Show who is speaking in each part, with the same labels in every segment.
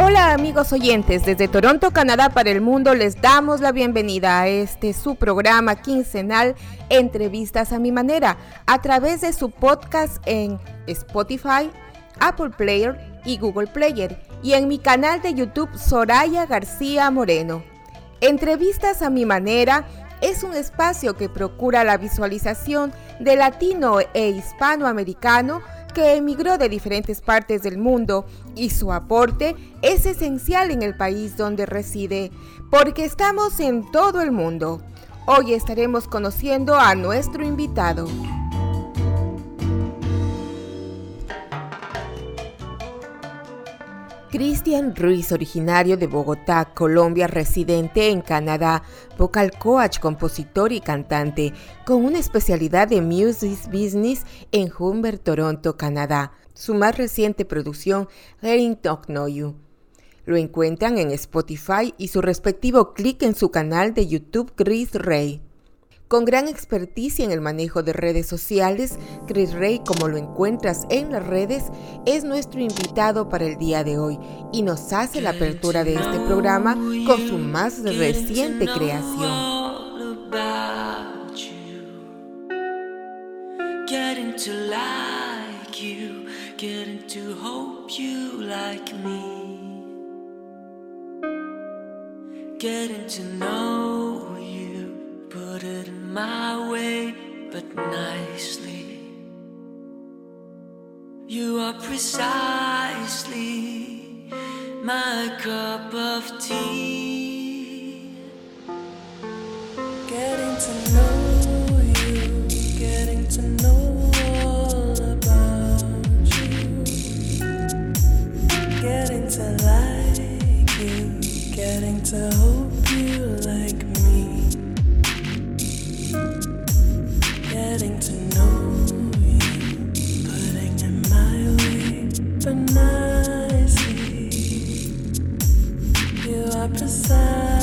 Speaker 1: Hola amigos oyentes, desde Toronto, Canadá para el mundo les damos la bienvenida a este su programa quincenal Entrevistas a mi manera a través de su podcast en Spotify, Apple Player y Google Player y en mi canal de YouTube Soraya García Moreno. Entrevistas a mi manera es un espacio que procura la visualización de latino e hispanoamericano emigró de diferentes partes del mundo y su aporte es esencial en el país donde reside, porque estamos en todo el mundo. Hoy estaremos conociendo a nuestro invitado. Cristian Ruiz, originario de Bogotá, Colombia, residente en Canadá, vocal coach, compositor y cantante, con una especialidad de music business en Humber, Toronto, Canadá. Su más reciente producción, Getting to Know You. Lo encuentran en Spotify y su respectivo clic en su canal de YouTube Chris Ray. Con gran experticia en el manejo de redes sociales, Chris Ray, como lo encuentras en las redes, es nuestro invitado para el día de hoy y nos hace la apertura de este programa con su más reciente creación. Put it my way, but nicely. You are precisely my cup of tea. Getting to know you, getting to know all about you, getting to like you, getting to hope You are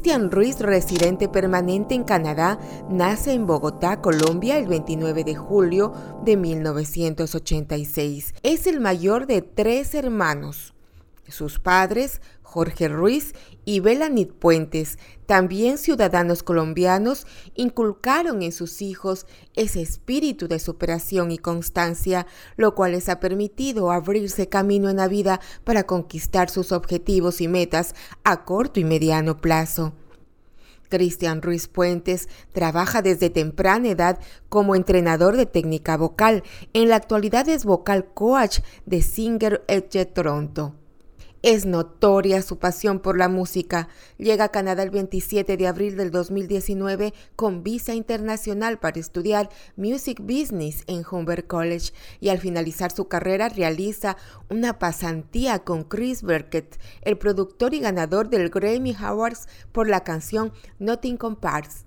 Speaker 2: Cristian Ruiz, residente permanente en Canadá, nace en Bogotá, Colombia, el 29 de julio de 1986. Es el mayor de tres hermanos. Sus padres, Jorge Ruiz y Belanit Puentes, también ciudadanos colombianos, inculcaron en sus hijos ese espíritu de superación y constancia, lo cual les ha permitido abrirse camino en la vida para conquistar sus objetivos y metas a corto y mediano plazo. Cristian Ruiz Puentes trabaja desde temprana edad como entrenador de técnica vocal. En la actualidad es vocal coach de Singer Edge Toronto. Es notoria su pasión por la música. Llega a Canadá el 27 de abril del 2019 con visa internacional para estudiar Music Business en Humber College y al finalizar su carrera realiza una pasantía con Chris Burkett, el productor y ganador del Grammy Awards por la canción Nothing Compares.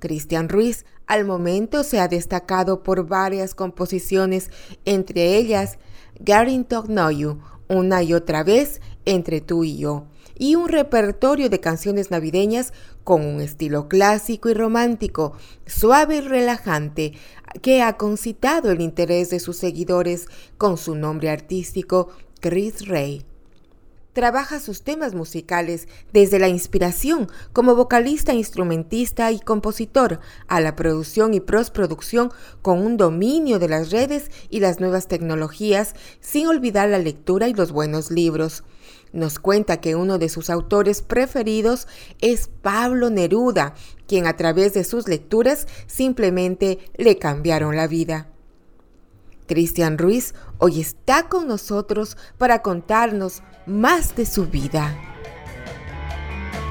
Speaker 2: Cristian Ruiz al momento se ha destacado por varias composiciones, entre ellas Getting to Know You, una y otra vez entre tú y yo, y un repertorio de canciones navideñas con un estilo clásico y romántico, suave y relajante, que ha concitado el interés de sus seguidores con su nombre artístico Chris Ray. Trabaja sus temas musicales desde la inspiración como vocalista, instrumentista y compositor a la producción y postproducción con un dominio de las redes y las nuevas tecnologías, sin olvidar la lectura y los buenos libros. Nos cuenta que uno de sus autores preferidos es Pablo Neruda, quien a través de sus lecturas simplemente le cambiaron la vida. Cristian Ruiz hoy está con nosotros para contarnos más de su vida.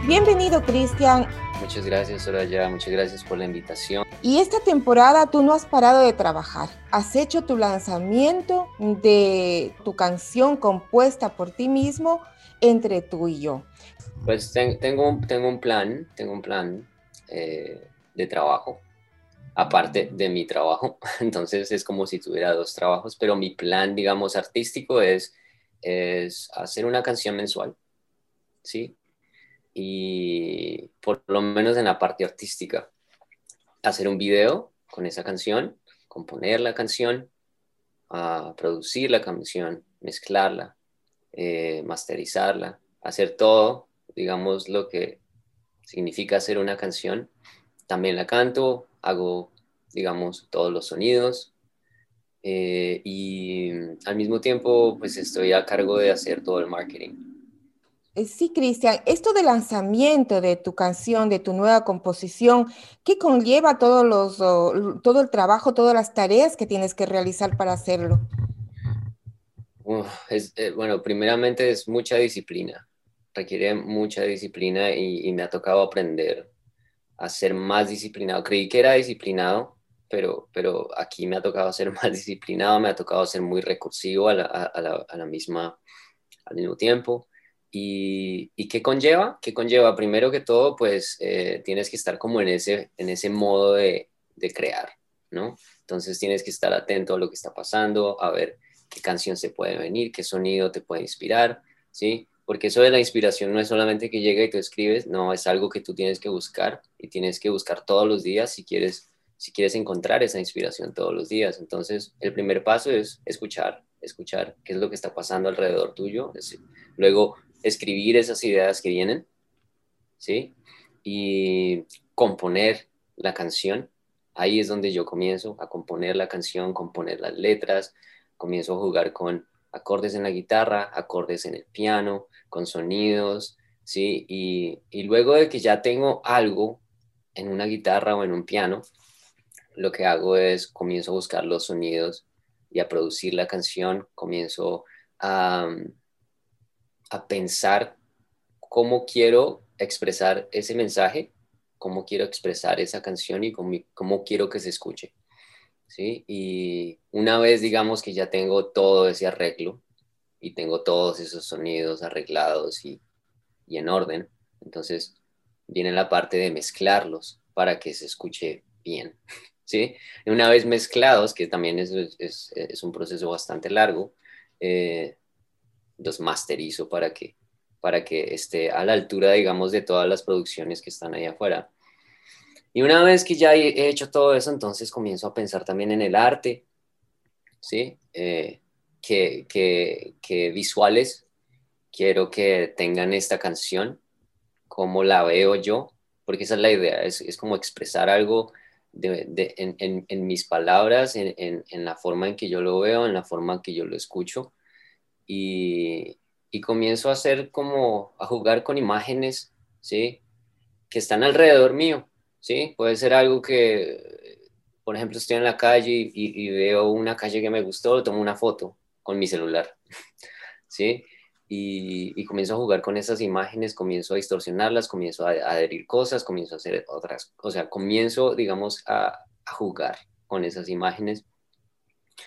Speaker 2: Bienvenido, Cristian.
Speaker 3: Muchas gracias, Soraya. Muchas gracias por la invitación.
Speaker 2: Y esta temporada tú no has parado de trabajar. Has hecho tu lanzamiento de tu canción compuesta por ti mismo, Entre tú y yo.
Speaker 3: Pues tengo, un, tengo un plan, tengo un plan eh, de trabajo aparte de mi trabajo. Entonces es como si tuviera dos trabajos, pero mi plan, digamos, artístico es, es hacer una canción mensual, ¿sí? Y por lo menos en la parte artística, hacer un video con esa canción, componer la canción, uh, producir la canción, mezclarla, eh, masterizarla, hacer todo, digamos, lo que significa hacer una canción. También la canto, hago, digamos, todos los sonidos eh, y al mismo tiempo, pues estoy a cargo de hacer todo el marketing.
Speaker 2: Eh, sí, Cristian, esto del lanzamiento de tu canción, de tu nueva composición, ¿qué conlleva todos los, todo el trabajo, todas las tareas que tienes que realizar para hacerlo?
Speaker 3: es, eh, bueno, primeramente es mucha disciplina, requiere mucha disciplina y, y me ha tocado aprender a ser más disciplinado. Creí que era disciplinado, pero, pero aquí me ha tocado ser más disciplinado, me ha tocado ser muy recursivo a la, a la, a la misma, al mismo tiempo. ¿Y, ¿Y, qué conlleva? ¿Qué conlleva? Primero que todo, pues eh, tienes que estar como en ese, en ese modo de, de, crear, ¿no? Entonces tienes que estar atento a lo que está pasando, a ver qué canción se puede venir, qué sonido te puede inspirar, ¿sí? porque eso de la inspiración no es solamente que llega y tú escribes, no, es algo que tú tienes que buscar y tienes que buscar todos los días si quieres, si quieres encontrar esa inspiración todos los días. Entonces, el primer paso es escuchar, escuchar qué es lo que está pasando alrededor tuyo, luego escribir esas ideas que vienen, ¿sí? Y componer la canción. Ahí es donde yo comienzo a componer la canción, componer las letras, comienzo a jugar con acordes en la guitarra, acordes en el piano, con sonidos, ¿sí? Y, luego de que ya tengo algo en una guitarra o en un piano, lo que hago es comienzo a buscar los sonidos y a producir la canción, comienzo a, a pensar cómo quiero expresar ese mensaje, cómo quiero expresar esa canción y cómo, cómo quiero que se escuche. ¿sí? Y una vez digamos que ya tengo todo ese arreglo y tengo todos esos sonidos arreglados y, y en orden, entonces viene la parte de mezclarlos para que se escuche bien. ¿Sí? Una vez mezclados, que también es, es, es un proceso bastante largo, eh, los masterizo para que, para que esté a la altura, digamos, de todas las producciones que están ahí afuera. Y una vez que ya he hecho todo eso, entonces comienzo a pensar también en el arte, ¿sí? Eh, que, que, que, visuales quiero que tengan esta canción, como la veo yo, porque esa es la idea, es, es como expresar algo de, de, en, en, en, mis palabras, en, en, la forma en que yo lo veo, en la forma en que yo lo escucho. Y, y comienzo a hacer como, a jugar con imágenes, ¿sí? Que están alrededor mío, ¿sí? Puede ser algo que, por ejemplo, estoy en la calle y, veo una calle que me gustó, tomo una foto con mi celular, ¿sí? Y, comienzo a jugar con esas imágenes, comienzo a distorsionarlas, comienzo a, adherir cosas, comienzo a hacer otras, o sea, comienzo, digamos, a, a jugar con esas imágenes.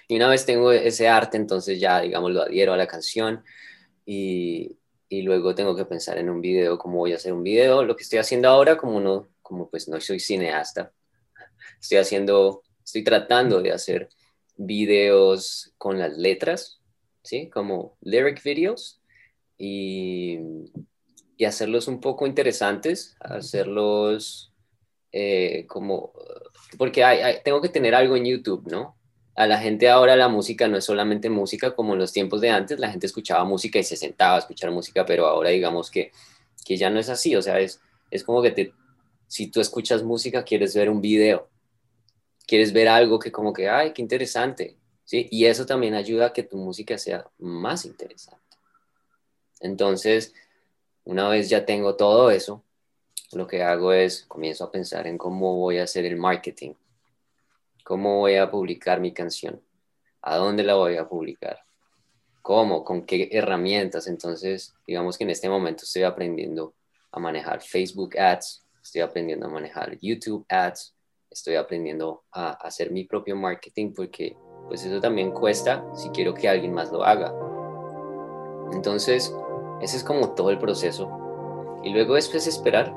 Speaker 3: Y una vez tengo ese arte, entonces ya, digamos, lo adhiero a la canción y, y luego tengo que pensar en un video, cómo voy a hacer un video. Lo que estoy haciendo ahora, como no, como pues no soy cineasta, estoy haciendo, estoy tratando de hacer videos con las letras, ¿sí? Como lyric videos y, y hacerlos un poco interesantes, hacerlos eh, como, porque hay, tengo que tener algo en YouTube, ¿no? A la gente ahora la música no es solamente música como en los tiempos de antes, la gente escuchaba música y se sentaba a escuchar música, pero ahora digamos que, que ya no es así, o sea, es, es como que te, si tú escuchas música, quieres ver un video, quieres ver algo que como que, ay, qué interesante, ¿sí? Y eso también ayuda a que tu música sea más interesante. Entonces, una vez ya tengo todo eso, lo que hago es, comienzo a pensar en cómo voy a hacer el marketing, cómo voy a publicar mi canción, a dónde la voy a publicar, cómo, con qué herramientas. Entonces, digamos que en este momento estoy aprendiendo a manejar Facebook Ads, estoy aprendiendo a manejar YouTube Ads, estoy aprendiendo a hacer mi propio marketing porque pues eso también cuesta si quiero que alguien más lo haga. Entonces, ese es como todo el proceso. Y luego después esperar.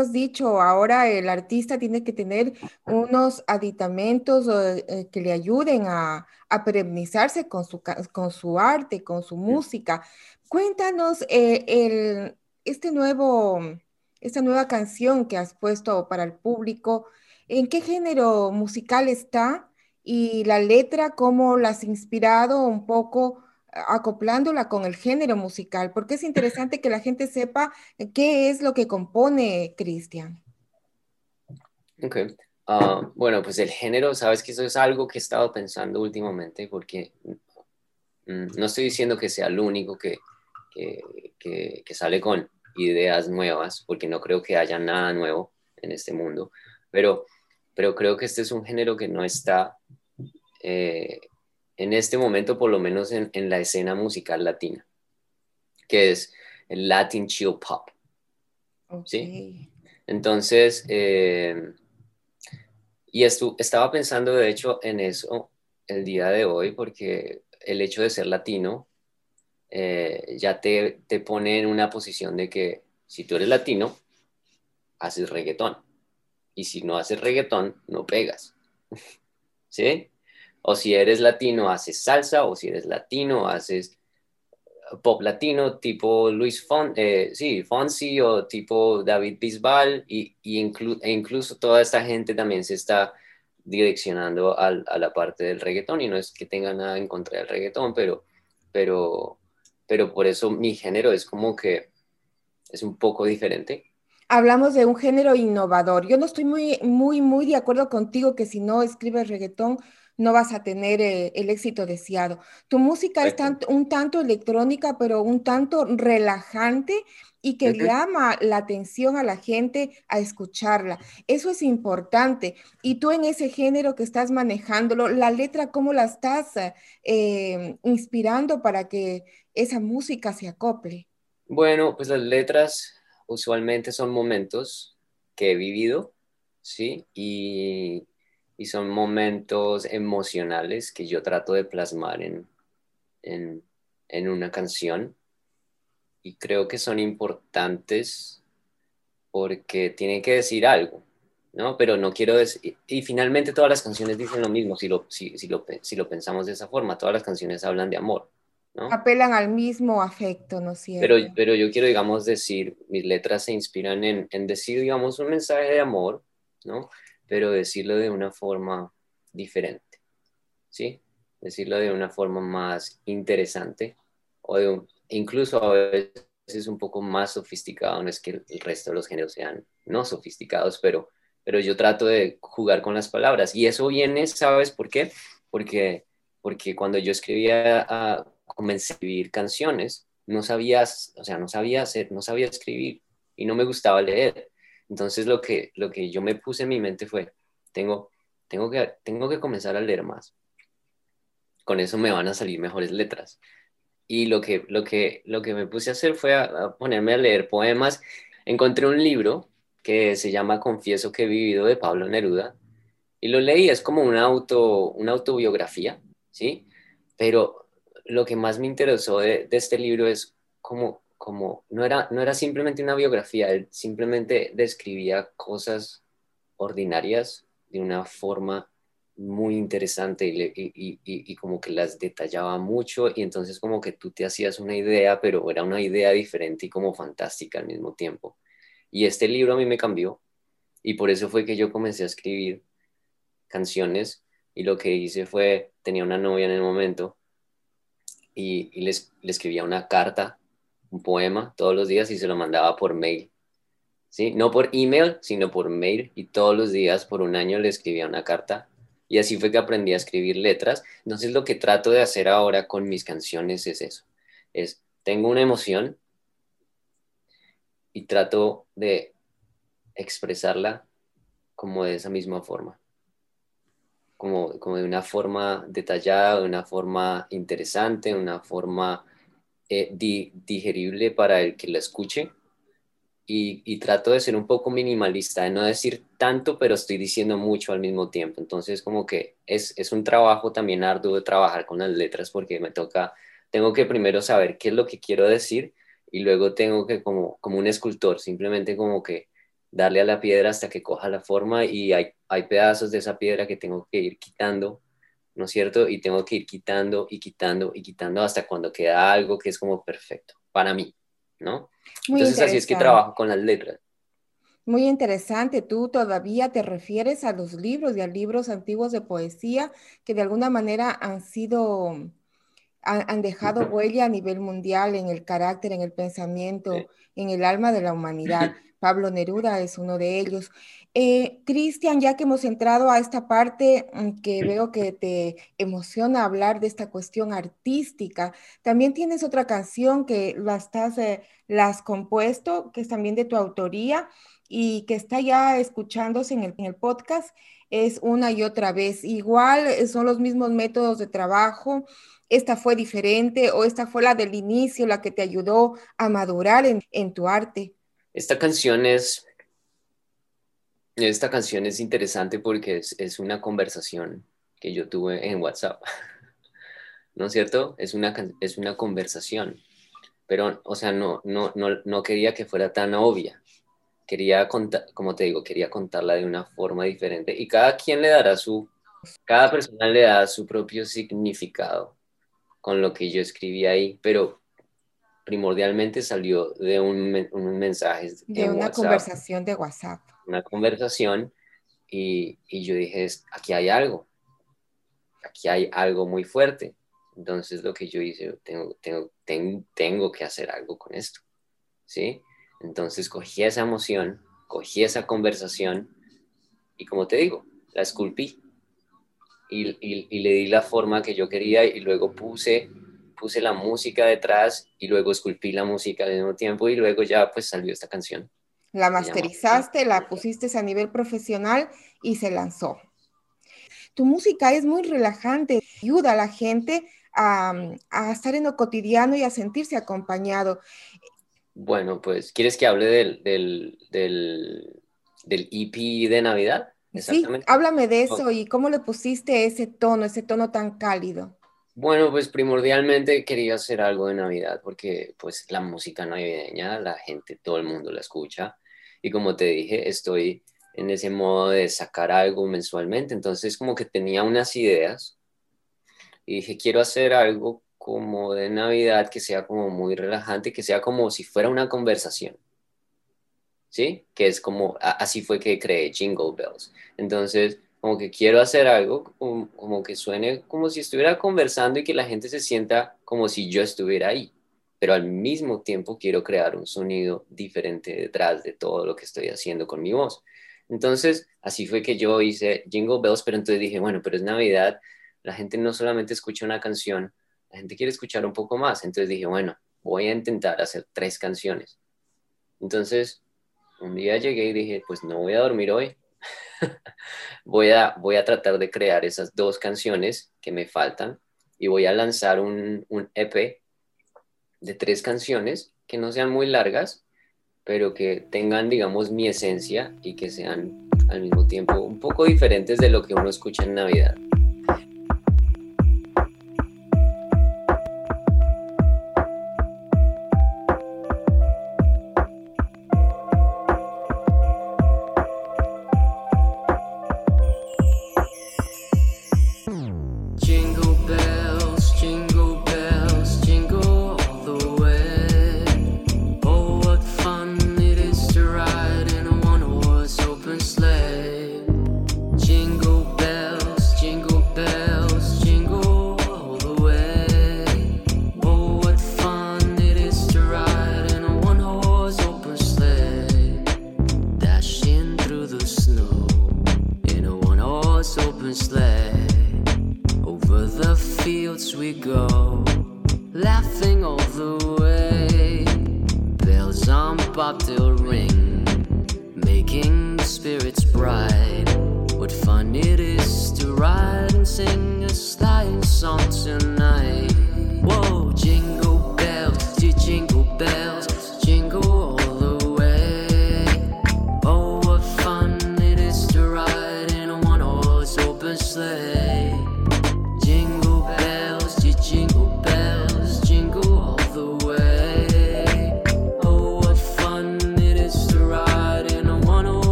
Speaker 2: Has dicho, ahora el artista tiene que tener unos aditamentos eh, que le ayuden a, a perennizarse con su, con su arte, con su música. Cuéntanos eh, el, este nuevo, esta nueva canción que has puesto para el público, ¿en qué género musical está? Y la letra, ¿cómo la has inspirado un poco? Acoplándola con el género musical, porque es interesante que la gente sepa qué es lo que compone Cristian.
Speaker 3: Ok. Ah, bueno, pues el género, sabes que eso es algo que he estado pensando últimamente, porque mm, no estoy diciendo que sea el único que, que, que, sale con ideas nuevas, porque no creo que haya nada nuevo en este mundo, pero, pero creo que este es un género que no está eh, en este momento, por lo menos en, la escena musical latina, que es el Latin Chill Pop. ¿Sí? Entonces, eh, y estaba pensando de hecho en eso el día de hoy, porque el hecho de ser latino eh, ya te, te pone en una posición de que si tú eres latino, haces reggaetón. Y si no haces reggaetón, no pegas. ¿Sí? O si eres latino, haces salsa, o si eres latino, haces pop latino tipo Luis Fon, eh, sí, Fonsi o tipo David Bisbal y, e incluso toda esta gente también se está direccionando a la parte del reggaetón y no es que tenga nada en contra del reggaetón, pero, pero, pero por eso mi género es como que es un poco diferente.
Speaker 2: Hablamos de un género innovador. Yo no estoy muy, muy, muy de acuerdo contigo que si no escribes reggaetón, no vas a tener eh, el éxito deseado. Tu música es un tanto electrónica, pero un tanto relajante y que llama la atención a la gente a escucharla. Eso es importante. Y tú en ese género que estás manejándolo, la letra, ¿cómo la estás eh, inspirando para que esa música se acople?
Speaker 3: Bueno, pues las letras usualmente son momentos que he vivido, ¿sí? Y y son momentos emocionales que yo trato de plasmar en, en, una canción y creo que son importantes porque tienen que decir algo, ¿no? Pero no quiero decir, y finalmente todas las canciones dicen lo mismo, si lo, si, si lo, si lo pensamos de esa forma, todas las canciones hablan de amor, ¿no?
Speaker 2: Apelan al mismo afecto, ¿no es cierto?
Speaker 3: Pero, pero yo quiero, digamos, decir, mis letras se inspiran en, en decir, digamos, un mensaje de amor, ¿no? Pero decirlo de una forma diferente, ¿sí? Decirlo de una forma más interesante o de incluso a veces un poco más sofisticado, no es que el resto de los géneros sean no sofisticados, pero, pero yo trato de jugar con las palabras y eso viene, ¿sabes por qué? Porque, porque cuando yo escribía, comencé a escribir canciones, no sabía, o sea, no sabía hacer, no sabía escribir y no me gustaba leer. Entonces lo que, lo que yo me puse en mi mente fue, tengo, tengo, que, tengo que comenzar a leer más. Con eso me van a salir mejores letras. Y lo que, lo que, lo que me puse a hacer fue a, ponerme a leer poemas. Encontré un libro que se llama Confieso que he vivido de Pablo Neruda y lo leí, es como una, auto, una autobiografía, ¿sí? Pero lo que más me interesó de, de este libro es como como no era, no era simplemente una biografía, él simplemente describía cosas ordinarias de una forma muy interesante y, como que las detallaba mucho y entonces como que tú te hacías una idea, pero era una idea diferente y como fantástica al mismo tiempo. Y este libro a mí me cambió y por eso fue que yo comencé a escribir canciones y lo que hice fue, tenía una novia en el momento y, y le escribía una carta un poema todos los días y se lo mandaba por mail. ¿Sí? No por email, sino por mail y todos los días por un año le escribía una carta y así fue que aprendí a escribir letras. Entonces lo que trato de hacer ahora con mis canciones es eso. Es, tengo una emoción y trato de expresarla como de esa misma forma. Como, como de una forma detallada, de una forma interesante, de una forma eh, digerible para el que la escuche. Y, trato de ser un poco minimalista, de no decir tanto, pero estoy diciendo mucho al mismo tiempo. Entonces, como que es, es un trabajo también arduo de trabajar con las letras porque me toca, tengo que primero saber qué es lo que quiero decir y luego tengo que, como, como un escultor, simplemente como que darle a la piedra hasta que coja la forma y hay, hay pedazos de esa piedra que tengo que ir quitando, ¿no es cierto? Y tengo que ir quitando y quitando y quitando hasta cuando queda algo que es como perfecto para mí, ¿no? Entonces así es que trabajo con las letras.
Speaker 2: Muy interesante. Tú todavía te refieres a los libros y a libros antiguos de poesía que de alguna manera han sido, han, dejado huella a nivel mundial en el carácter, en el pensamiento, en el alma de la humanidad. Pablo Neruda es uno de ellos. Eh, Cristian, ya que hemos entrado a esta parte mm, que veo que te emociona hablar de esta cuestión artística, también tienes otra canción que la, estás, eh, la has compuesto, que es también de tu autoría y que está ya escuchándose en el, en el podcast, es una y otra vez. Igual eh, son los mismos métodos de trabajo, esta fue diferente o esta fue la del inicio, la que te ayudó a madurar en, en tu arte.
Speaker 3: Esta canción es, esta canción es interesante porque es, es una conversación que yo tuve en WhatsApp. ¿No es cierto? Es una, es una conversación. Pero, o sea, no, no, no, no quería que fuera tan obvia. Quería contar, como te digo, quería contarla de una forma diferente. Y cada quien le dará su, cada persona le da su propio significado con lo que yo escribí ahí. Pero primordialmente salió de un, un mensaje.
Speaker 2: De una conversación de WhatsApp.
Speaker 3: Una conversación y, y, yo dije, aquí hay algo, aquí hay algo muy fuerte. Entonces lo que yo hice, tengo, tengo, tengo, tengo que hacer algo con esto. ¿Sí? Entonces cogí esa emoción, cogí esa conversación y como te digo, la esculpí. Y, y, y, le di la forma que yo quería y luego puse puse la música detrás y luego esculpí la música al mismo tiempo y luego ya pues salió esta canción.
Speaker 2: La masterizaste, la pusiste a nivel profesional y se lanzó. Tu música es muy relajante, ayuda a la gente a, a estar en lo cotidiano y a sentirse acompañado.
Speaker 3: Bueno, pues, ¿quieres que hable del, del, del, del EP de Navidad?
Speaker 2: Sí, háblame de eso y cómo le pusiste ese tono, ese tono tan cálido.
Speaker 3: Bueno, pues primordialmente quería hacer algo de Navidad porque pues la música navideña, la gente, todo el mundo la escucha y como te dije, estoy en ese modo de sacar algo mensualmente, entonces como que tenía unas ideas y dije, quiero hacer algo como de Navidad que sea como muy relajante, que sea como si fuera una conversación. ¿Sí? Que es como, así fue que creé Jingle Bells. Entonces, como que quiero hacer algo como, que suene como si estuviera conversando y que la gente se sienta como si yo estuviera ahí, pero al mismo tiempo quiero crear un sonido diferente detrás de todo lo que estoy haciendo con mi voz. Entonces, así fue que yo hice Jingle Bells, pero entonces dije, bueno, pero es Navidad, la gente no solamente escucha una canción, la gente quiere escuchar un poco más. Entonces dije, bueno, voy a intentar hacer tres canciones. Entonces, un día llegué y dije, pues no voy a dormir hoy, voy, a, voy a tratar de crear esas dos canciones que me faltan y voy a lanzar un, un EP de tres canciones que no sean muy largas, pero que tengan, digamos, mi esencia y que sean al mismo tiempo un poco diferentes de lo que uno escucha en Navidad.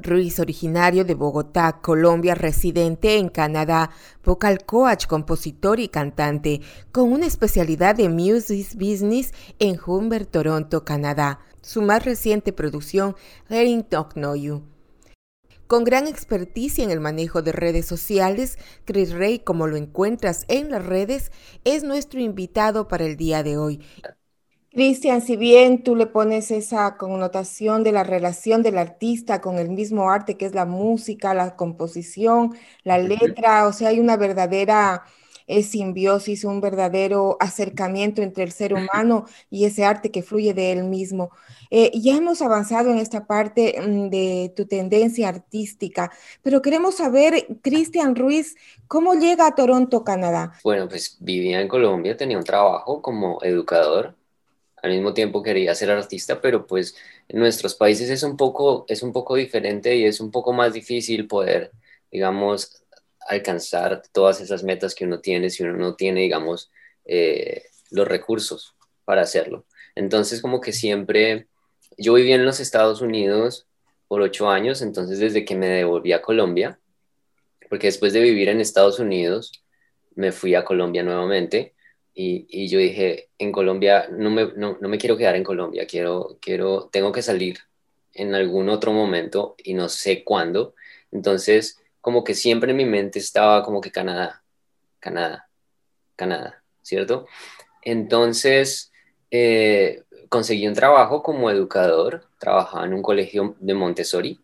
Speaker 2: Ruiz, originario de Bogotá, Colombia, residente en Canadá, vocal coach, compositor y cantante, con una especialidad de Music Business en Humber, Toronto, Canadá. Su más reciente producción, Getting to Know You. Con gran experticia en el manejo de redes sociales, Chris Ray, como lo encuentras en las redes, es nuestro invitado para el día de hoy. Cristian, si bien tú le pones esa connotación de la relación del artista con el mismo arte que es la música, la composición, la letra, o sea, hay una verdadera eh, simbiosis, un verdadero acercamiento entre el ser humano y ese arte que fluye de él mismo. Eh, ya hemos avanzado en esta parte mm, de tu tendencia artística, pero queremos saber, Cristian Ruiz, ¿cómo llega a Toronto, Canadá?
Speaker 3: Bueno, pues vivía en Colombia, tenía un trabajo como educador al mismo tiempo quería ser artista, pero pues en nuestros países es un poco, es un poco diferente y es un poco más difícil poder, digamos, alcanzar todas esas metas que uno tiene si uno no tiene, digamos, eh, los recursos para hacerlo. Entonces, como que siempre, yo viví en los Estados Unidos por ocho años, entonces desde que me devolví a Colombia, porque después de vivir en Estados Unidos, me fui a Colombia nuevamente y, yo dije, en Colombia, no me, no, no me, quiero quedar en Colombia, quiero, quiero, tengo que salir en algún otro momento y no sé cuándo. Entonces, como que siempre en mi mente estaba como que Canadá, Canadá, Canadá, ¿cierto? Entonces, eh, conseguí un trabajo como educador, trabajaba en un colegio de Montessori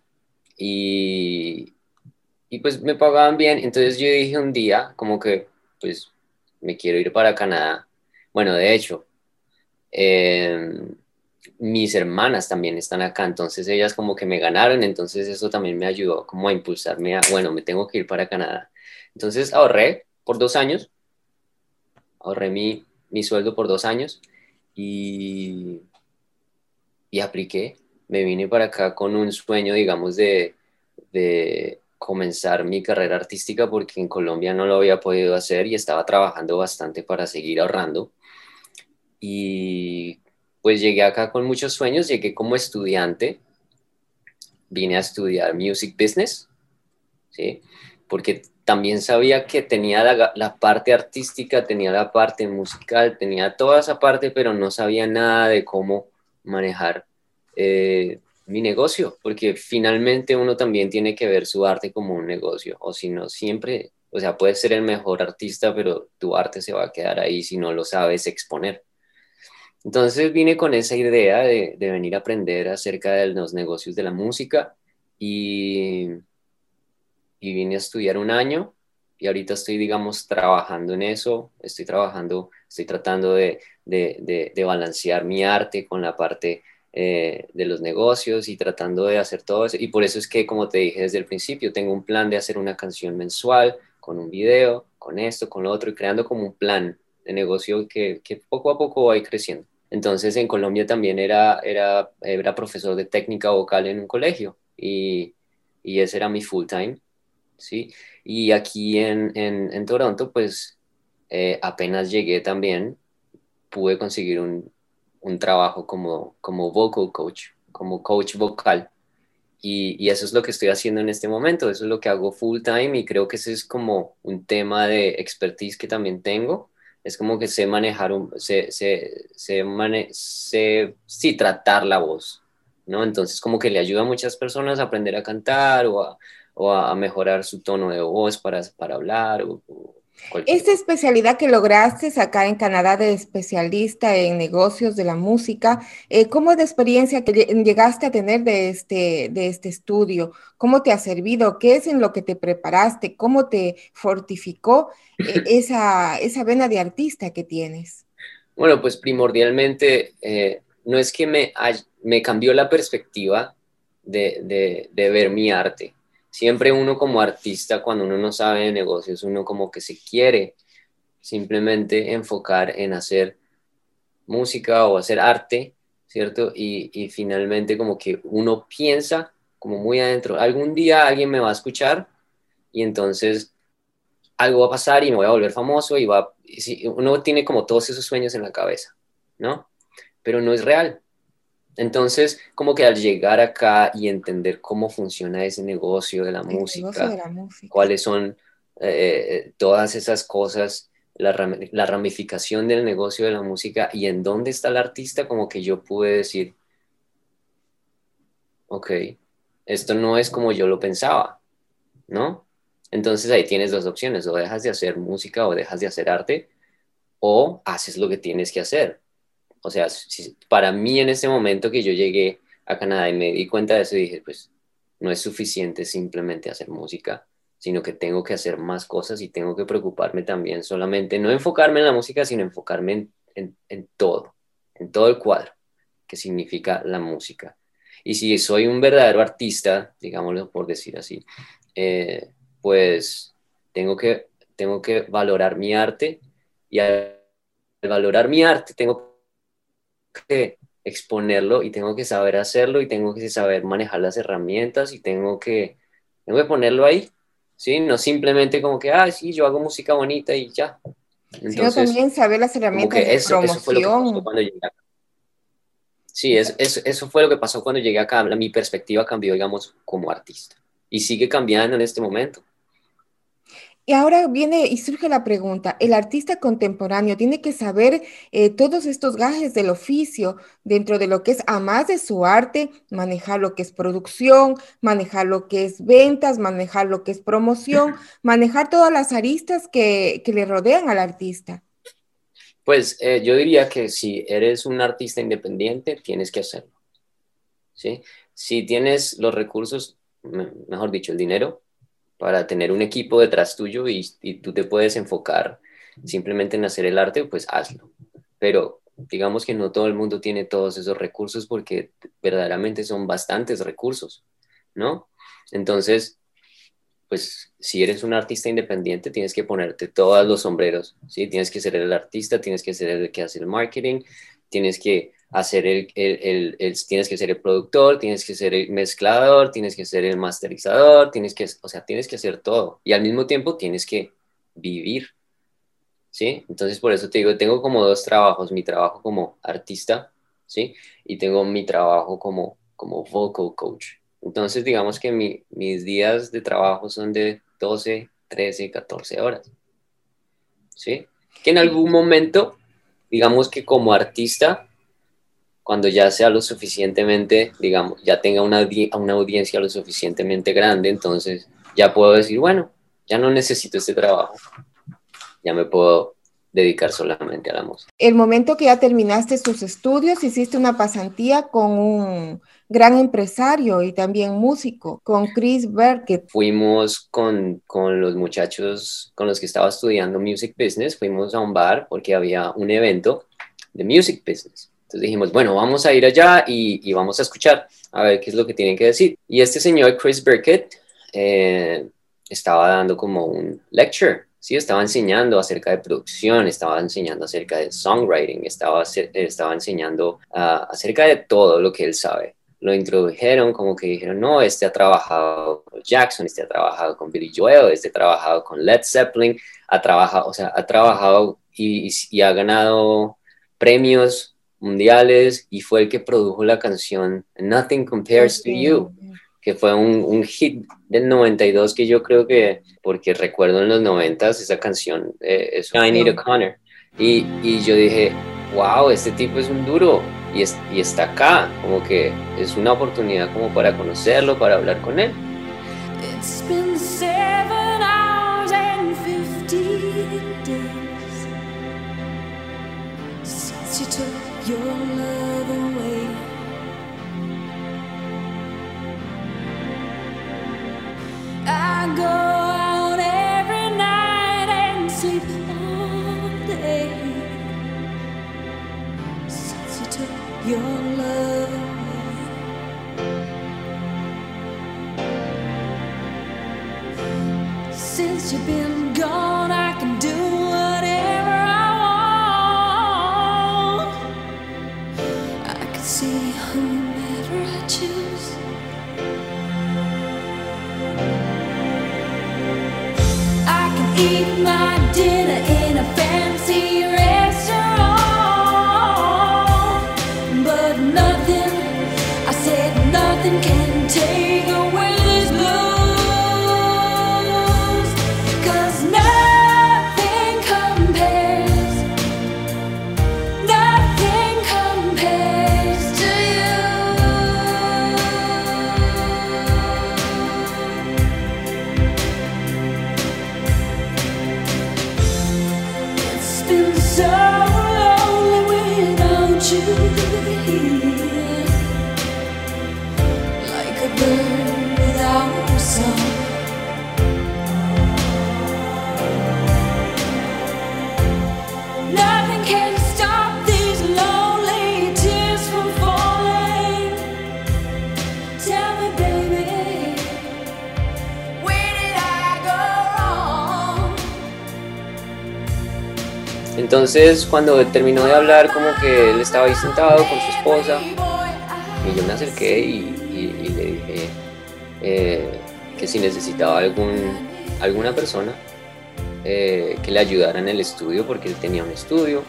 Speaker 3: y, y pues me pagaban bien. Entonces yo dije un día, como que, pues me quiero ir para Canadá. Bueno, de hecho, em, mis hermanas también están acá, entonces ellas como que me ganaron, entonces eso también me ayudó como a impulsarme a, bueno, me tengo que ir para Canadá. Entonces ahorré por dos años, ahorré mi, mi sueldo por dos años y, y apliqué, me vine para acá con un sueño, digamos, de, de comenzar mi carrera artística porque en Colombia no lo había podido hacer y estaba trabajando bastante para seguir ahorrando. Y pues llegué acá con muchos sueños, llegué como estudiante, vine a estudiar Music Business, ¿sí? Porque también sabía que tenía la, parte artística, tenía la parte musical, tenía toda esa parte, pero no sabía nada de cómo manejar eh, mi negocio, porque finalmente uno también tiene que ver su arte como un negocio, o si no, siempre, o sea, puedes ser el mejor artista, pero tu arte se va a quedar ahí si no lo sabes exponer. Entonces vine con esa idea de, venir a aprender acerca de los negocios de la música y, y vine a estudiar un año y ahorita estoy, digamos, trabajando en eso, estoy trabajando, estoy tratando de, de, de balancear mi arte con la parte eh, de los negocios y tratando de hacer todo eso. Y por eso es que, como te dije desde el principio, tengo un plan de hacer una canción mensual con un video, con esto, con lo otro, y creando como un plan de negocio que, que poco a poco va a ir creciendo. Entonces en Colombia también era, era, era profesor de técnica vocal en un colegio y, y ese era mi full time, ¿sí? Y aquí en, en, en Toronto, pues eh, apenas llegué también, pude conseguir un, un trabajo como, como vocal coach, como coach vocal. Y, y, eso es lo que estoy haciendo en este momento, eso es lo que hago full time y creo que ese es como un tema de expertise que también tengo. Es como que sé manejar, un, sé, sé, sé, mane sé sí, tratar la voz, ¿no? Entonces como que le ayuda a muchas personas a aprender a cantar o a, o a mejorar su tono de voz para, para hablar o,
Speaker 2: esta especialidad que lograste acá en Canadá de especialista en negocios de la música, eh, ¿cómo de experiencia que llegaste a tener de este, de este estudio? ¿Cómo te ha servido? ¿Qué es en lo que te preparaste? ¿Cómo te fortificó eh, esa, esa vena de artista que tienes?
Speaker 3: Bueno, pues primordialmente eh, no es que me, me cambió la perspectiva de, de, de ver mi arte siempre uno como artista, cuando uno no sabe de negocios, uno como que se quiere simplemente enfocar en hacer música o hacer arte, ¿cierto? Y, finalmente como que uno piensa como muy adentro, algún día alguien me va a escuchar y entonces algo va a pasar y me voy a volver famoso y va, uno tiene como todos esos sueños en la cabeza, ¿no? Pero no es real, Entonces, como que al llegar acá y entender cómo funciona ese negocio de la, música, cuáles son eh, todas esas cosas, la, la, ramificación del negocio de la música y en dónde está el artista, como que yo pude decir, ok, esto no es como yo lo pensaba, ¿no? Entonces ahí tienes dos opciones, o dejas de hacer música o dejas de hacer arte, o haces lo que tienes que hacer. O sea, para mí en ese momento que yo llegué a Canadá y me di cuenta de eso, dije, pues no es suficiente simplemente hacer música, sino que tengo que hacer más cosas y tengo que preocuparme también solamente, no enfocarme en la música, sino enfocarme en, todo, en todo el cuadro, que significa la música. Y si soy un verdadero artista, digámoslo por decir así, eh, pues tengo que, tengo que valorar mi arte y al valorar mi arte tengo que exponerlo y tengo que saber hacerlo y tengo que saber manejar las herramientas y tengo que, tengo que ponerlo ahí, ¿sí? No simplemente como que, ah, sí, yo hago música bonita y ya.
Speaker 2: Entonces, Sino también saber las herramientas de eso, promoción. Eso fue lo que pasó
Speaker 3: cuando llegué acá. Sí, eso, eso fue lo que pasó cuando llegué acá. Mi perspectiva cambió, digamos, como artista. Y sigue cambiando en este momento.
Speaker 2: Y ahora viene y surge la pregunta, ¿el artista contemporáneo tiene que saber eh, todos estos gajes del oficio dentro de lo que es, a más de su arte, manejar lo que es producción, manejar lo que es ventas, manejar lo que es promoción, manejar todas las aristas que, le rodean al artista?
Speaker 3: Pues eh, yo diría que si eres un artista independiente, tienes que hacerlo. ¿sí? Si tienes los recursos, mejor dicho, el dinero, para tener un equipo detrás tuyo y, tú te puedes enfocar simplemente en hacer el arte, pues hazlo. Pero digamos que no todo el mundo tiene todos esos recursos porque verdaderamente son bastantes recursos, ¿no? Entonces, pues si eres un artista independiente, tienes que ponerte todos los sombreros, ¿sí? Tienes que ser el artista, tienes que ser el que hace el marketing, tienes que hacer el, el, el, tienes que ser el productor, tienes que ser el mezclador, tienes que ser el masterizador, tienes que, o sea, tienes que hacer todo y al mismo tiempo tienes que vivir, ¿sí? Entonces por eso te digo, tengo como dos trabajos, mi trabajo como artista, ¿sí? Y tengo mi trabajo como, como vocal coach. Entonces digamos que mi, mis días de trabajo son de 12, 13, 14 horas, ¿sí? Que en algún momento, digamos que como artista, cuando ya sea lo suficientemente, digamos, ya tenga una, una audiencia lo suficientemente grande, entonces ya puedo decir, bueno, ya no necesito este trabajo, ya me puedo dedicar solamente a la música.
Speaker 2: El momento que ya terminaste tus estudios, hiciste una pasantía con un gran empresario y también músico, con Chris Berkett.
Speaker 3: Fuimos con, con los muchachos con los que estaba estudiando Music Business, fuimos a un bar porque había un evento de Music Business. Entonces dijimos, bueno, vamos a ir allá y, vamos a escuchar, a ver qué es lo que tienen que decir. Y este señor, Chris Burkett, eh, estaba dando como un lecture, ¿sí? Estaba enseñando acerca de producción, estaba enseñando acerca de songwriting, estaba, estaba enseñando uh, acerca de todo lo que él sabe. Lo introdujeron como que dijeron, no, este ha trabajado con Jackson, este ha trabajado con Billy Joel, este ha trabajado con Led Zeppelin, ha trabajado, o sea, ha trabajado y, y ha ganado premios mundiales y fue el que produjo la canción Nothing Compares to You, que fue un, un, hit del 92 que yo creo que, porque recuerdo en los 90 esa canción, eh, es I Need a Connor. Y, y, yo dije, wow, este tipo es un duro y, y está acá, como que es una oportunidad como para conocerlo, para hablar con él. It's been seven hours and 15 days since you took your love away. I go Entonces, cuando terminó de hablar, como que él estaba ahí sentado con su esposa, y yo me acerqué y, le dije eh, que si necesitaba algún, alguna persona eh, que le ayudara en el estudio, porque él tenía un estudio,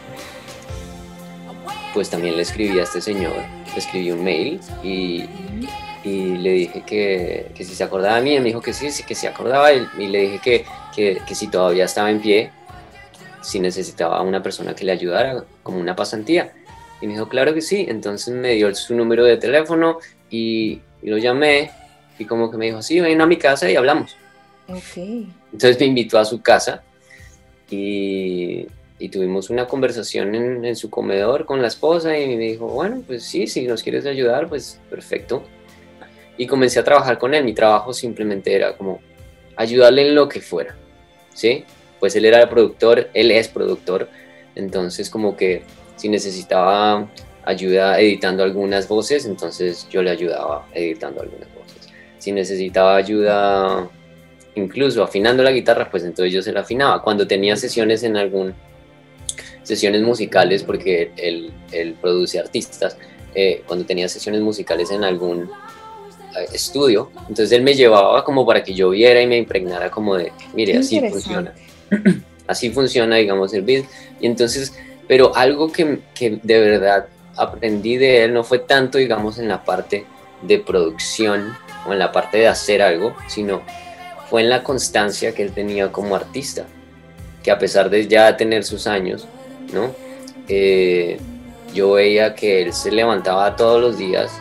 Speaker 3: pues también le escribí a este señor, le escribí un mail y, le dije que, si se acordaba de mí, me dijo que sí, que se acordaba y, le dije que, que, que si todavía estaba en pie, si necesitaba una persona que le ayudara, como una pasantía. Y me dijo, claro que sí. Entonces me dio su número de teléfono y, lo llamé y como que me dijo, sí, ven a mi casa y hablamos. Entonces me invitó a su casa y, y tuvimos una conversación en, en, su comedor con la esposa y me dijo, bueno, pues sí, si nos quieres ayudar, pues perfecto. Y comencé a trabajar con él. Mi trabajo simplemente era como ayudarle en lo que fuera, ¿sí? Pues él era el productor, él es productor, entonces como que si necesitaba ayuda editando algunas voces, entonces yo le ayudaba editando algunas voces. Si necesitaba ayuda incluso afinando la guitarra, pues entonces yo se la afinaba. Cuando tenía sesiones en algún, sesiones musicales, porque él, produce artistas, eh, cuando tenía sesiones musicales en algún eh, estudio, entonces él me llevaba como para que yo viera y me impregnara como de, mire, así funciona. Así funciona, digamos, el beat. Y entonces, pero algo que, que, de verdad aprendí de él no fue tanto, digamos, en la parte de producción o en la parte de hacer algo, sino fue en la constancia que él tenía como artista, que a pesar de ya tener sus años, ¿no? Eh, yo veía que él se levantaba todos los días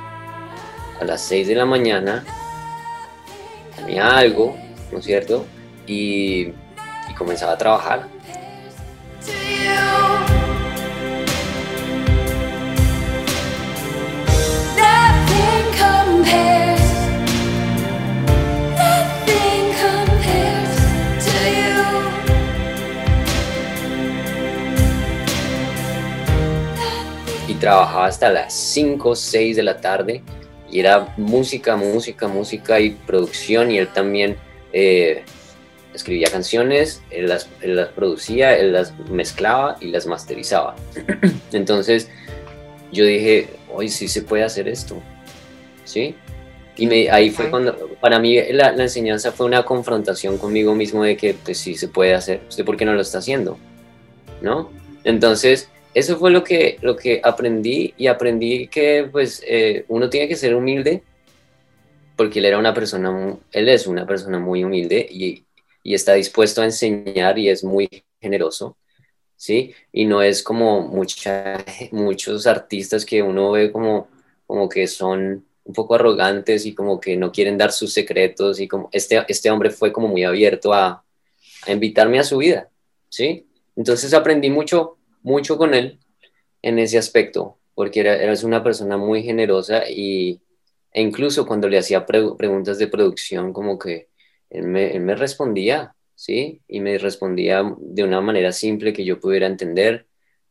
Speaker 3: a las 6 de la mañana, tenía algo, ¿no es cierto? Y comenzaba a trabajar. Y trabajaba hasta las 5 o 6 de la tarde y era música, música, música y producción y él también eh, escribía canciones, él las, las producía, él las mezclaba y las masterizaba. Entonces yo dije, hoy sí se puede hacer esto, ¿sí? Y me, ahí fue cuando, para mí la, la, enseñanza fue una confrontación conmigo mismo de que pues sí se puede hacer, ¿usted por qué no lo está haciendo? ¿No? Entonces, eso fue lo que, lo que aprendí y aprendí que pues eh, uno tiene que ser humilde porque él era una persona, él es una persona muy humilde y, y está dispuesto a enseñar y es muy generoso, ¿sí? Y no es como mucha, muchos artistas que uno ve como, como que son un poco arrogantes y como que no quieren dar sus secretos y como este, este hombre fue como muy abierto a, a invitarme a su vida, ¿sí? Entonces aprendí mucho, mucho con él en ese aspecto, porque era, eres una persona muy generosa y, e incluso cuando le hacía preguntas de producción, como que él me, respondía, ¿sí? Y me respondía de una manera simple que yo pudiera entender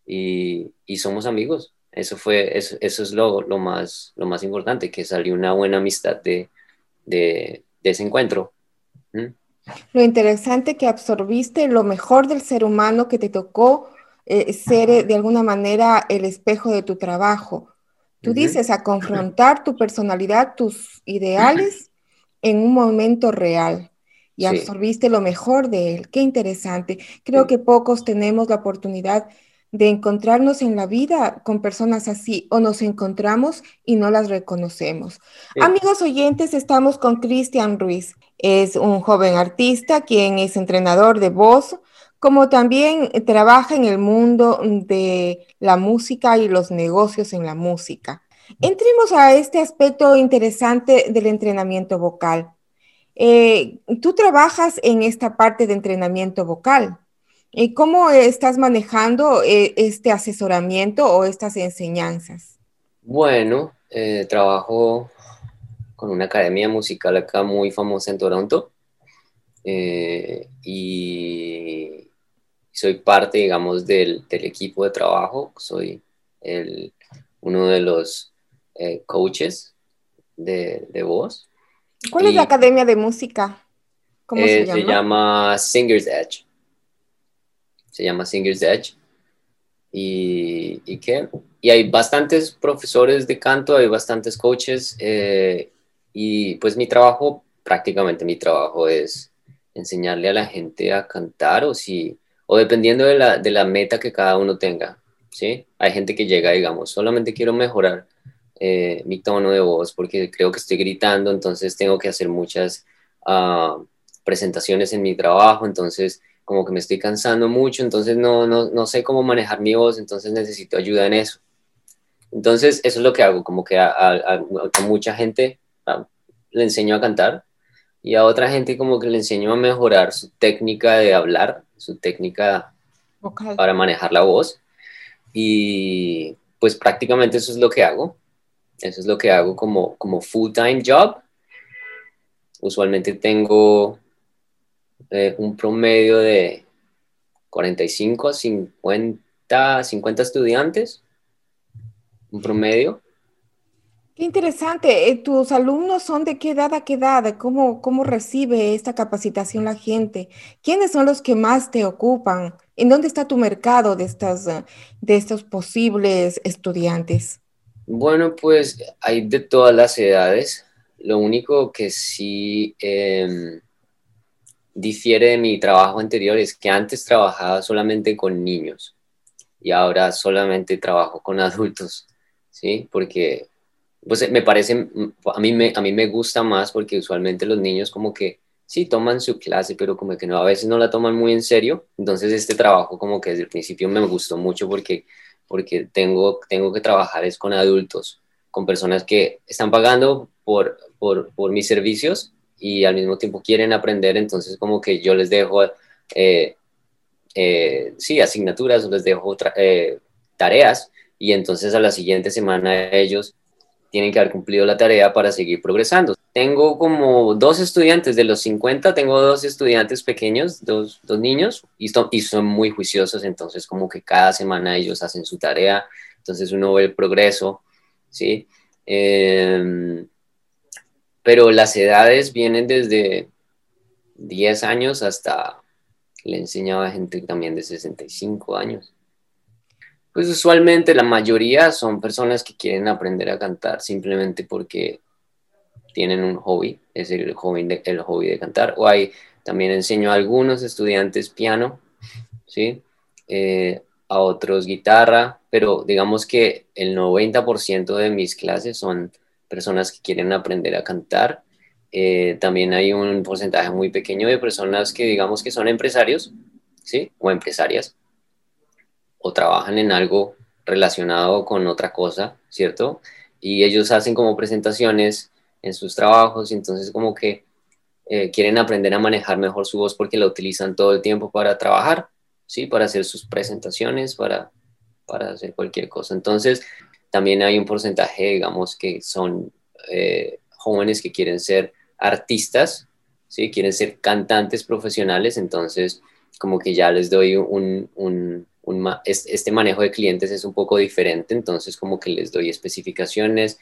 Speaker 3: y, somos amigos. Eso fue, eso, es lo, más, lo más importante, que salió una buena amistad de, ese encuentro.
Speaker 2: Lo interesante que absorbiste lo mejor del ser humano que te tocó eh, ser eh, de alguna manera el espejo de tu trabajo. Tú dices a confrontar tu personalidad, tus ideales en un momento real y absorbiste lo mejor de él. Qué interesante. Creo que pocos tenemos la oportunidad de encontrarnos en la vida con personas así o nos encontramos y no las reconocemos. Amigos oyentes, estamos con Cristian Ruiz. Es un joven artista quien es entrenador de voz, como también trabaja en el mundo de la música y los negocios en la música. Entremos a este aspecto interesante del entrenamiento vocal. Eh, tú trabajas en esta parte de entrenamiento vocal. ¿Y cómo estás manejando eh, este asesoramiento o estas enseñanzas?
Speaker 3: Bueno, eh, trabajo con una academia musical acá muy famosa en Toronto eh, y soy parte, digamos, del, equipo de trabajo. Soy el, uno de los coaches de, de, voz.
Speaker 2: ¿Cuál es la academia de música?
Speaker 3: ¿Cómo se llama? Se llama Singer's Edge se llama Singer's Edge. Y, y, ¿qué? y hay bastantes profesores de canto, hay bastantes coaches, eh, y pues mi trabajo, prácticamente mi trabajo es enseñarle a la gente a cantar o si, o dependiendo de la, de la meta que cada uno tenga, ¿sí? Hay gente que llega, digamos, solamente quiero mejorar eh, mi tono de voz porque creo que estoy gritando, entonces tengo que hacer muchas uh, presentaciones en mi trabajo, entonces como que me estoy cansando mucho, entonces no, no, no sé cómo manejar mi voz, entonces necesito ayuda en eso. Entonces, eso es lo que hago, como que a, a, mucha gente le enseño a cantar y a otra gente como que le enseño a mejorar su técnica de hablar, su técnica para manejar la voz. Y pues prácticamente eso es lo que hago. Eso es lo que hago como, como full-time job. Usualmente tengo eh, un promedio de 45 a 50, 50 estudiantes, un promedio.
Speaker 2: Qué interesante. Eh, ¿Tus alumnos son de qué edad a qué edad? ¿Cómo, ¿Cómo recibe esta capacitación la gente? ¿Quiénes son los que más te ocupan? ¿En dónde está tu mercado de, estas, de estos posibles estudiantes?
Speaker 3: Bueno, pues hay de todas las edades. Lo único que sí em, difiere de mi trabajo anterior es que antes trabajaba solamente con niños y ahora solamente trabajo con adultos, ¿sí? Porque pues me parece, a mí me, a mí me gusta más porque usualmente los niños como que sí toman su clase, pero como que no, a veces no la toman muy en serio. Entonces este trabajo como que desde el principio me gustó mucho porque, porque tengo, tengo que trabajar es con adultos, con personas que están pagando por, por, mis servicios y al mismo tiempo quieren aprender, entonces como que yo les dejo, eh, eh, sí, asignaturas, les dejo eh, tareas y entonces a la siguiente semana ellos tienen que haber cumplido la tarea para seguir progresando. Tengo como dos estudiantes, de los 50 tengo dos estudiantes pequeños, dos, dos niños, y son, muy juiciosos, entonces como que cada semana ellos hacen su tarea, entonces uno ve el progreso, ¿sí? Eh, pero las edades vienen desde 10 años hasta, le enseñaba a gente también de 65 años. Pues usualmente la mayoría son personas que quieren aprender a cantar simplemente porque tienen un hobby, es el hobby de, el hobby de cantar. O hay, también enseño a algunos estudiantes piano, ¿sí? Eh, a otros guitarra, pero digamos que el 90% de mis clases son personas que quieren aprender a cantar. Eh, también hay un porcentaje muy pequeño de personas que digamos que son empresarios, ¿sí? O empresarias, o trabajan en algo relacionado con otra cosa, ¿cierto? Y ellos hacen como presentaciones en sus trabajos y entonces como que eh, quieren aprender a manejar mejor su voz porque la utilizan todo el tiempo para trabajar, ¿sí? Para hacer sus presentaciones, para, para hacer cualquier cosa. Entonces, también hay un porcentaje, digamos, que son eh, jóvenes que quieren ser artistas, ¿sí? quieren ser cantantes profesionales, entonces como que ya les doy un, un, un, este manejo de clientes es un poco diferente, entonces como que les doy especificaciones,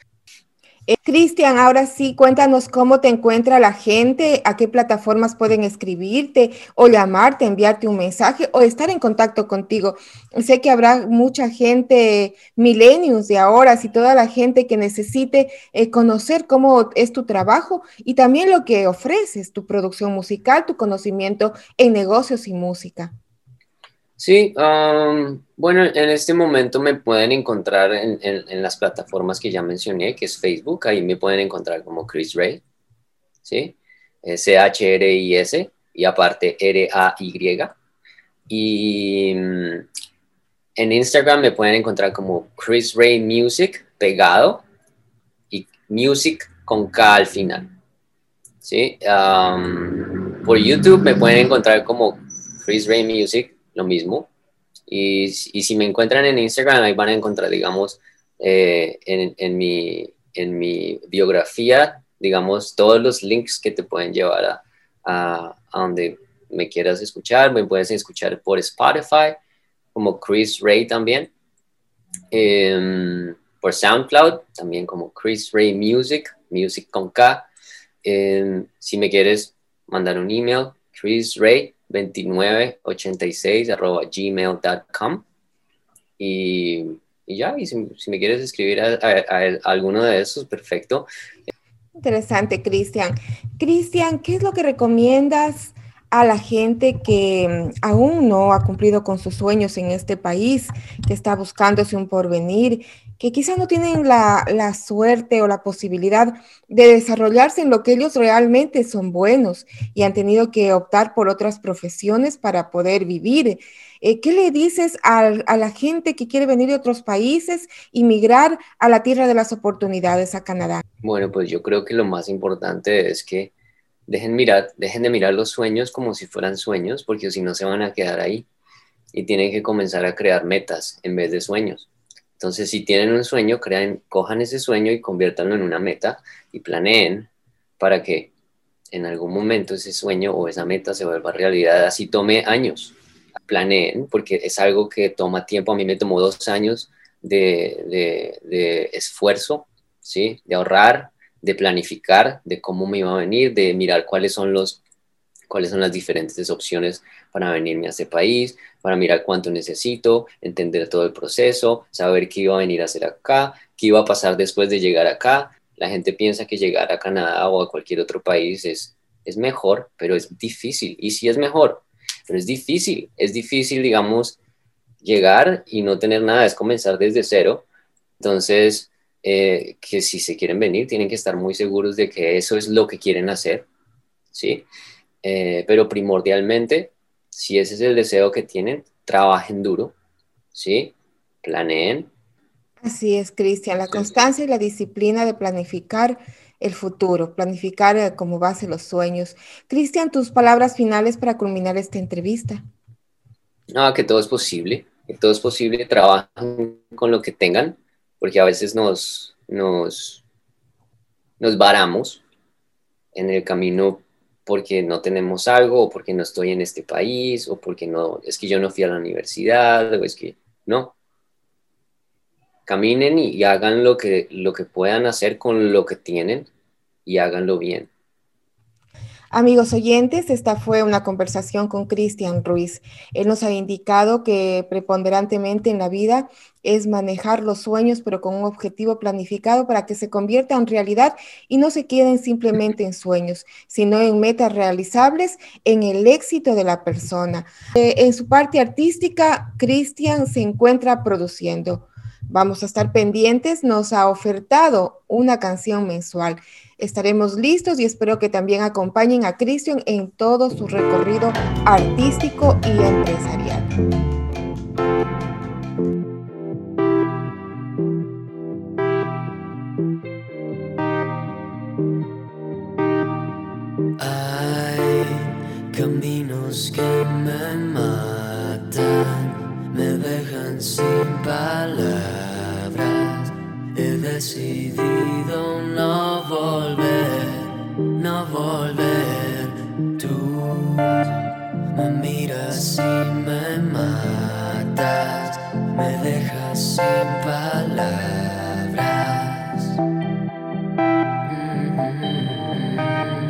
Speaker 2: eh, Cristian, ahora sí, cuéntanos cómo te encuentra la gente, a qué plataformas pueden escribirte o llamarte, enviarte un mensaje o estar en contacto contigo. Sé que habrá mucha gente, milenios de ahora, y toda la gente que necesite eh, conocer cómo es tu trabajo y también lo que ofreces, tu producción musical, tu conocimiento en negocios y música.
Speaker 3: Sí, bueno, en este momento me pueden encontrar en, las plataformas que ya mencioné, que es Facebook, ahí me pueden encontrar como Chris Ray, ¿sí? C-H-R-I-S y aparte R-A-Y. Y mm, en Instagram me pueden encontrar como Chris Ray Music pegado y Music con K al final. ¿sí? por YouTube me pueden encontrar como Chris Ray Music lo mismo. Y, si me encuentran en Instagram, ahí van a encontrar, digamos, eh, en, mi, en mi biografía, digamos, todos los links que te pueden llevar a, a, donde me quieras escuchar. Me puedes escuchar por Spotify, como Chris Ray también. Em, por SoundCloud, también como Chris Ray Music, Music con K. Em, si me quieres mandar un email, Chris Ray 2986.gmail.com. Y, y ya, y si, me quieres escribir a alguno de esos, perfecto.
Speaker 2: Interesante, Cristian. Cristian, ¿qué es lo que recomiendas a la gente que mm, aún no ha cumplido con sus sueños en este país, que está buscándose un porvenir, que quizás no tienen la, la, suerte o la posibilidad de desarrollarse en lo que ellos realmente son buenos y han tenido que optar por otras profesiones para poder vivir. Eh, ¿Qué le dices a, a, la gente que quiere venir de otros países y migrar a la tierra de las oportunidades, a Canadá?
Speaker 3: Bueno, pues yo creo que lo más importante es que dejen, mirar, dejen de mirar los sueños como si fueran sueños, porque si no se van a quedar ahí y tienen que comenzar a crear metas en vez de sueños. Entonces, si tienen un sueño, crean, cojan ese sueño y conviértanlo en una meta y planeen para que en algún momento ese sueño o esa meta se vuelva realidad, así tome años. Planeen, porque es algo que toma tiempo. A mí me tomó dos años de, de, de esfuerzo, ¿sí? de ahorrar, de planificar, de cómo me iba a venir, de mirar cuáles son los cuáles son las diferentes opciones para venirme a ese país, para mirar cuánto necesito, entender todo el proceso, saber qué iba a venir a hacer acá, qué iba a pasar después de llegar acá. La gente piensa que llegar a Canadá o a cualquier otro país es, es mejor, pero es difícil. Y sí es mejor, pero es difícil. Es difícil, digamos, llegar y no tener nada, es comenzar desde cero. Entonces, eh, que si se quieren venir, tienen que estar muy seguros de que eso es lo que quieren hacer, ¿sí? Eh, pero primordialmente, si ese es el deseo que tienen, trabajen duro, ¿sí? Planeen.
Speaker 2: Así es, Cristian, la constancia y la disciplina de planificar el futuro, planificar eh, como base los sueños. Cristian, tus palabras finales para culminar esta entrevista.
Speaker 3: No, que todo es posible, que todo es posible, trabajen con lo que tengan, porque a veces nos, nos, nos varamos en el camino porque no tenemos algo, o porque no estoy en este país, o porque no, es que yo no fui a la universidad, o es que no. Caminen y, y hagan lo que, lo que puedan hacer con lo que tienen y háganlo bien.
Speaker 2: Amigos oyentes, esta fue una conversación con Cristian Ruiz. Él nos ha indicado que preponderantemente en la vida es manejar los sueños, pero con un objetivo planificado para que se convierta en realidad y no se queden simplemente en sueños, sino en metas realizables, en el éxito de la persona. Eh, en su parte artística, Cristian se encuentra produciendo. Vamos a estar pendientes, nos ha ofertado una canción mensual. Estaremos listos y espero que también acompañen a Christian en todo su recorrido artístico y empresarial.
Speaker 1: Hay caminos que me matan, me dejan sin palabras He decidido no volver, no volver. Tú me miras y me matas, me dejas sin palabras.
Speaker 2: te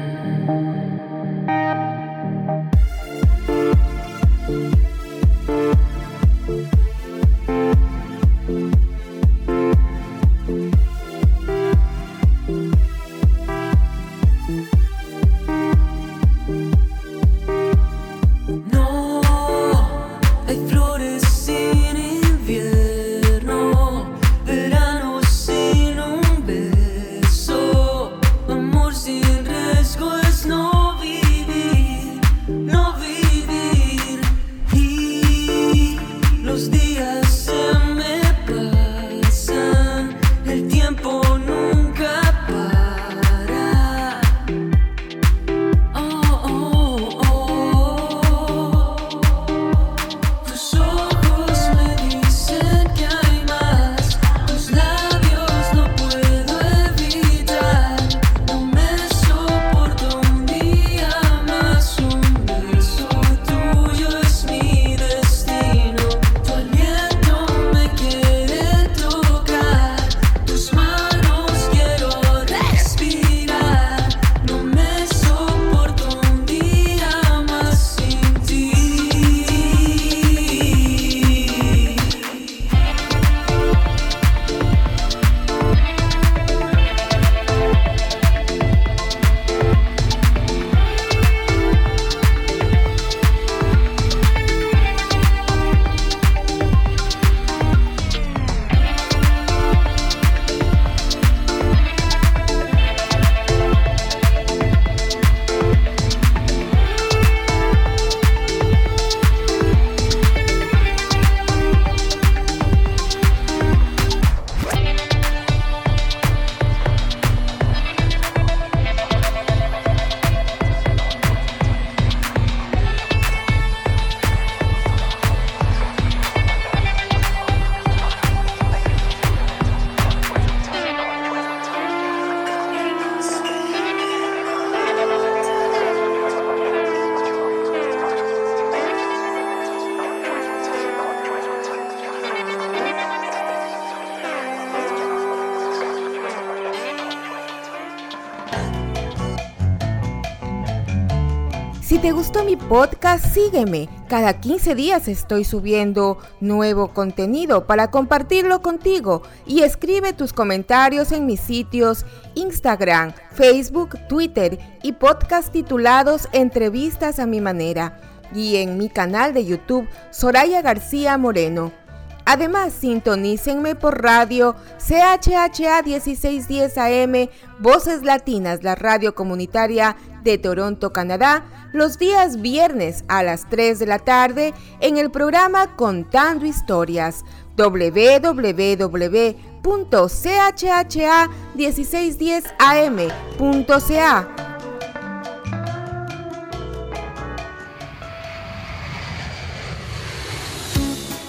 Speaker 2: podcast, sígueme. Cada 15 días estoy subiendo nuevo contenido para compartirlo contigo y escribe tus comentarios en mis sitios Instagram, Facebook, Twitter y podcast titulados Entrevistas a mi manera y en mi canal de YouTube Soraya García Moreno. Además, sintonícenme por radio CHHA 1610 AM, Voces Latinas, la radio comunitaria de Toronto, Canadá, los días viernes a las 3 de la tarde en el programa Contando Historias www.chha1610am.ca.